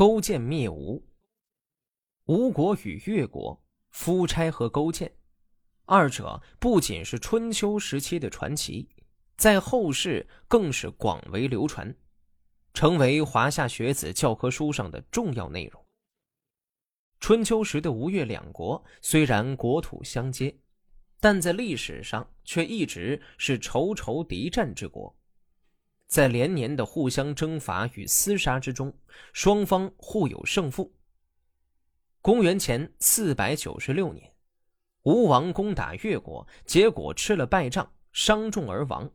勾践灭吴。吴国与越国，夫差和勾践，二者不仅是春秋时期的传奇，在后世更是广为流传，成为华夏学子教科书上的重要内容。春秋时的吴越两国虽然国土相接，但在历史上却一直是仇仇敌战之国。在连年的互相征伐与厮杀之中，双方互有胜负。公元前四百九十六年，吴王攻打越国，结果吃了败仗，伤重而亡。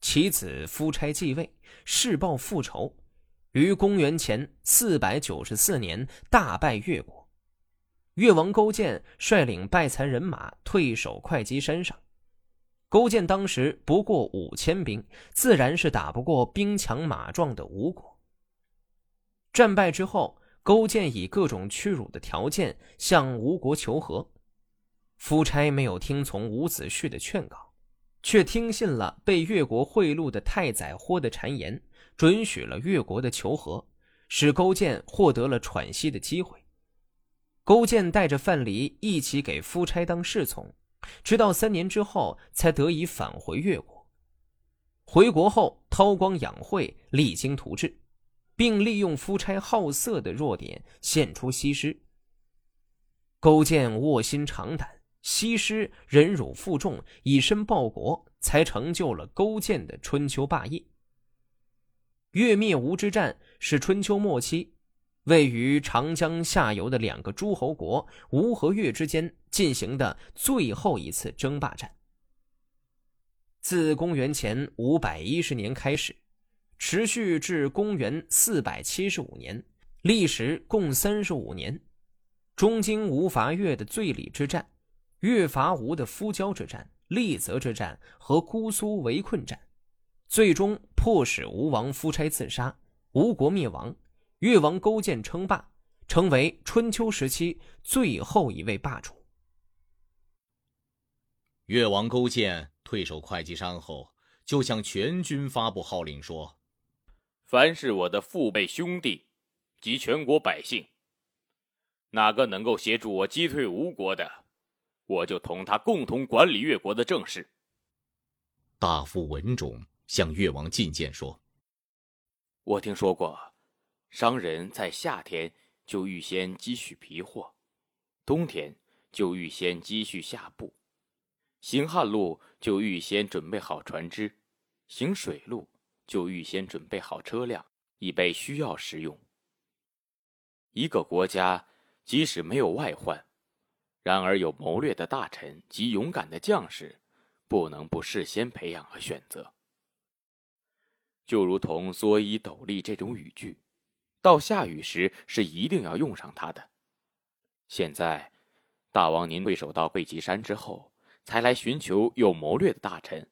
其子夫差继位，誓报复仇，于公元前四百九十四年大败越国。越王勾践率领败残人马退守会稽山上。勾践当时不过五千兵，自然是打不过兵强马壮的吴国。战败之后，勾践以各种屈辱的条件向吴国求和。夫差没有听从伍子胥的劝告，却听信了被越国贿赂的太宰豁的谗言，准许了越国的求和，使勾践获得了喘息的机会。勾践带着范蠡一起给夫差当侍从。直到三年之后，才得以返回越国。回国后，韬光养晦，励精图治，并利用夫差好色的弱点，献出西施。勾践卧薪尝胆，西施忍辱负重，以身报国，才成就了勾践的春秋霸业。越灭吴之战是春秋末期。位于长江下游的两个诸侯国吴和越之间进行的最后一次争霸战，自公元前五百一十年开始，持续至公元四百七十五年，历时共三十五年。中经吴伐越的醉里之战、越伐吴的夫交之战、利泽之战和姑苏围困战，最终迫使吴王夫差自杀，吴国灭亡。越王勾践称霸，成为春秋时期最后一位霸主。越王勾践退守会稽山后，就向全军发布号令说：“凡是我的父辈兄弟及全国百姓，哪个能够协助我击退吴国的，我就同他共同管理越国的政事。”大夫文种向越王进谏说：“我听说过。”商人在夏天就预先积蓄皮货，冬天就预先积蓄下布，行旱路就预先准备好船只，行水路就预先准备好车辆，以备需要使用。一个国家即使没有外患，然而有谋略的大臣及勇敢的将士，不能不事先培养和选择。就如同“蓑衣斗笠”这种语句。到下雨时是一定要用上它的。现在，大王您退守到会稽山之后，才来寻求有谋略的大臣，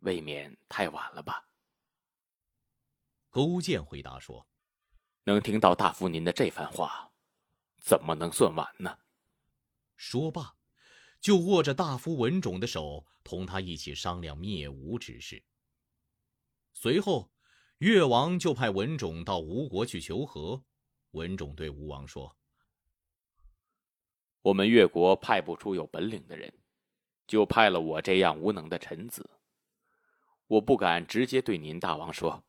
未免太晚了吧？勾践回答说：“能听到大夫您的这番话，怎么能算晚呢？”说罢，就握着大夫文种的手，同他一起商量灭吴之事。随后。越王就派文种到吴国去求和。文种对吴王说：“我们越国派不出有本领的人，就派了我这样无能的臣子。我不敢直接对您大王说，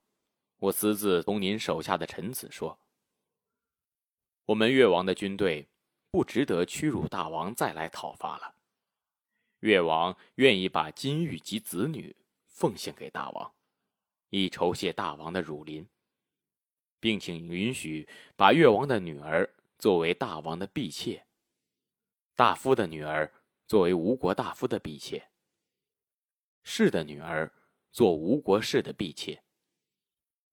我私自同您手下的臣子说：我们越王的军队不值得屈辱大王再来讨伐了。越王愿意把金玉及子女奉献给大王。”以酬谢大王的儒林，并请允许把越王的女儿作为大王的婢妾，大夫的女儿作为吴国大夫的婢妾，士的女儿做吴国士的婢妾。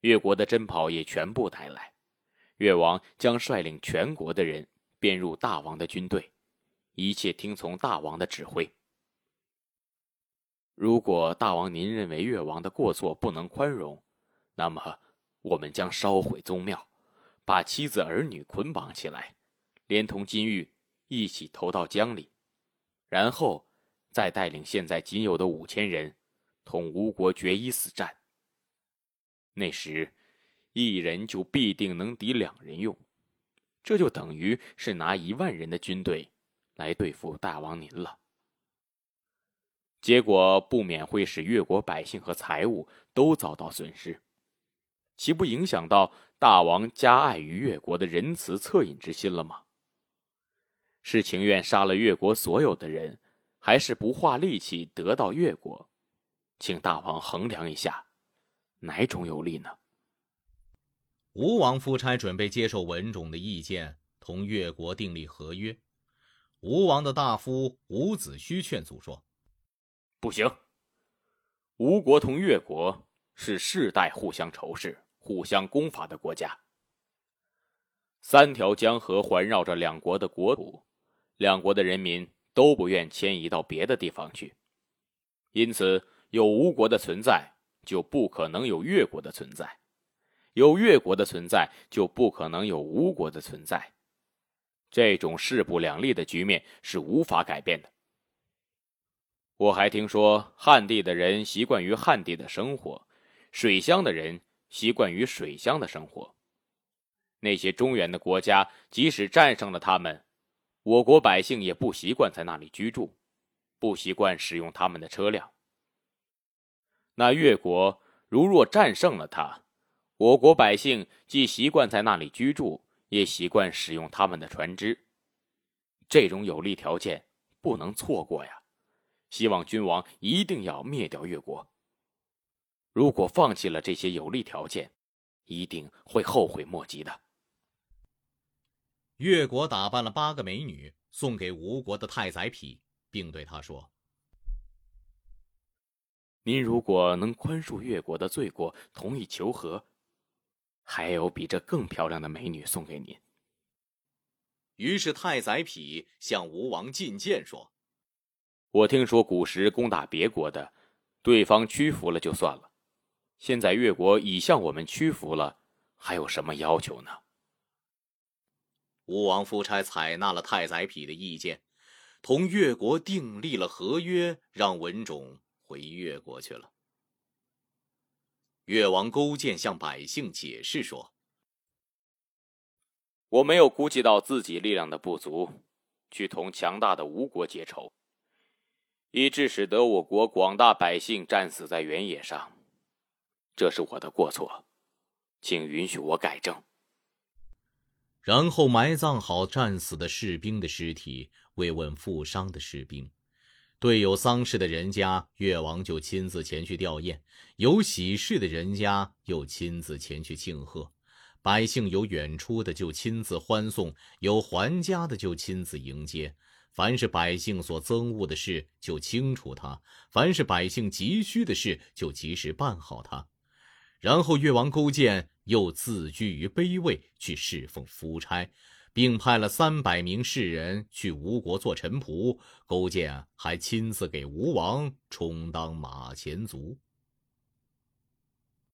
越国的珍宝也全部带来，越王将率领全国的人编入大王的军队，一切听从大王的指挥。如果大王您认为越王的过错不能宽容，那么我们将烧毁宗庙，把妻子儿女捆绑起来，连同金玉一起投到江里，然后再带领现在仅有的五千人，同吴国决一死战。那时，一人就必定能抵两人用，这就等于是拿一万人的军队来对付大王您了。结果不免会使越国百姓和财物都遭到损失，岂不影响到大王加爱于越国的仁慈恻隐之心了吗？是情愿杀了越国所有的人，还是不花力气得到越国？请大王衡量一下，哪种有利呢？吴王夫差准备接受文种的意见，同越国订立合约。吴王的大夫伍子胥劝阻说：“不行，吴国同越国是世代互相仇视、互相攻伐的国家。三条江河环绕着两国的国土，两国的人民都不愿迁移到别的地方去，因此有吴国的存在，就不可能有越国的存在。”有越国的存在，就不可能有吴国的存在。这种势不两立的局面是无法改变的。我还听说，汉地的人习惯于汉地的生活，水乡的人习惯于水乡的生活。那些中原的国家，即使战胜了他们，我国百姓也不习惯在那里居住，不习惯使用他们的车辆。那越国如若战胜了他，我国百姓既习惯在那里居住，也习惯使用他们的船只。这种有利条件不能错过呀！希望君王一定要灭掉越国。如果放弃了这些有利条件，一定会后悔莫及的。越国打扮了八个美女，送给吴国的太宰匹，并对他说：“您如果能宽恕越国的罪过，同意求和。”还有比这更漂亮的美女送给您。于是太宰匹向吴王进谏说：“我听说古时攻打别国的，对方屈服了就算了，现在越国已向我们屈服了，还有什么要求呢？”吴王夫差采纳了太宰匹的意见，同越国订立了合约，让文种回越国去了。越王勾践向百姓解释说：“我没有估计到自己力量的不足，去同强大的吴国结仇，以致使得我国广大百姓战死在原野上，这是我的过错，请允许我改正。”然后埋葬好战死的士兵的尸体，慰问负伤的士兵。对有丧事的人家，越王就亲自前去吊唁；有喜事的人家，又亲自前去庆贺。百姓有远出的，就亲自欢送；有还家的，就亲自迎接。凡是百姓所憎恶的事，就清除它；凡是百姓急需的事，就及时办好它。然后，越王勾践又自居于卑位，去侍奉夫差。并派了三百名士人去吴国做臣仆，勾践还亲自给吴王充当马前卒。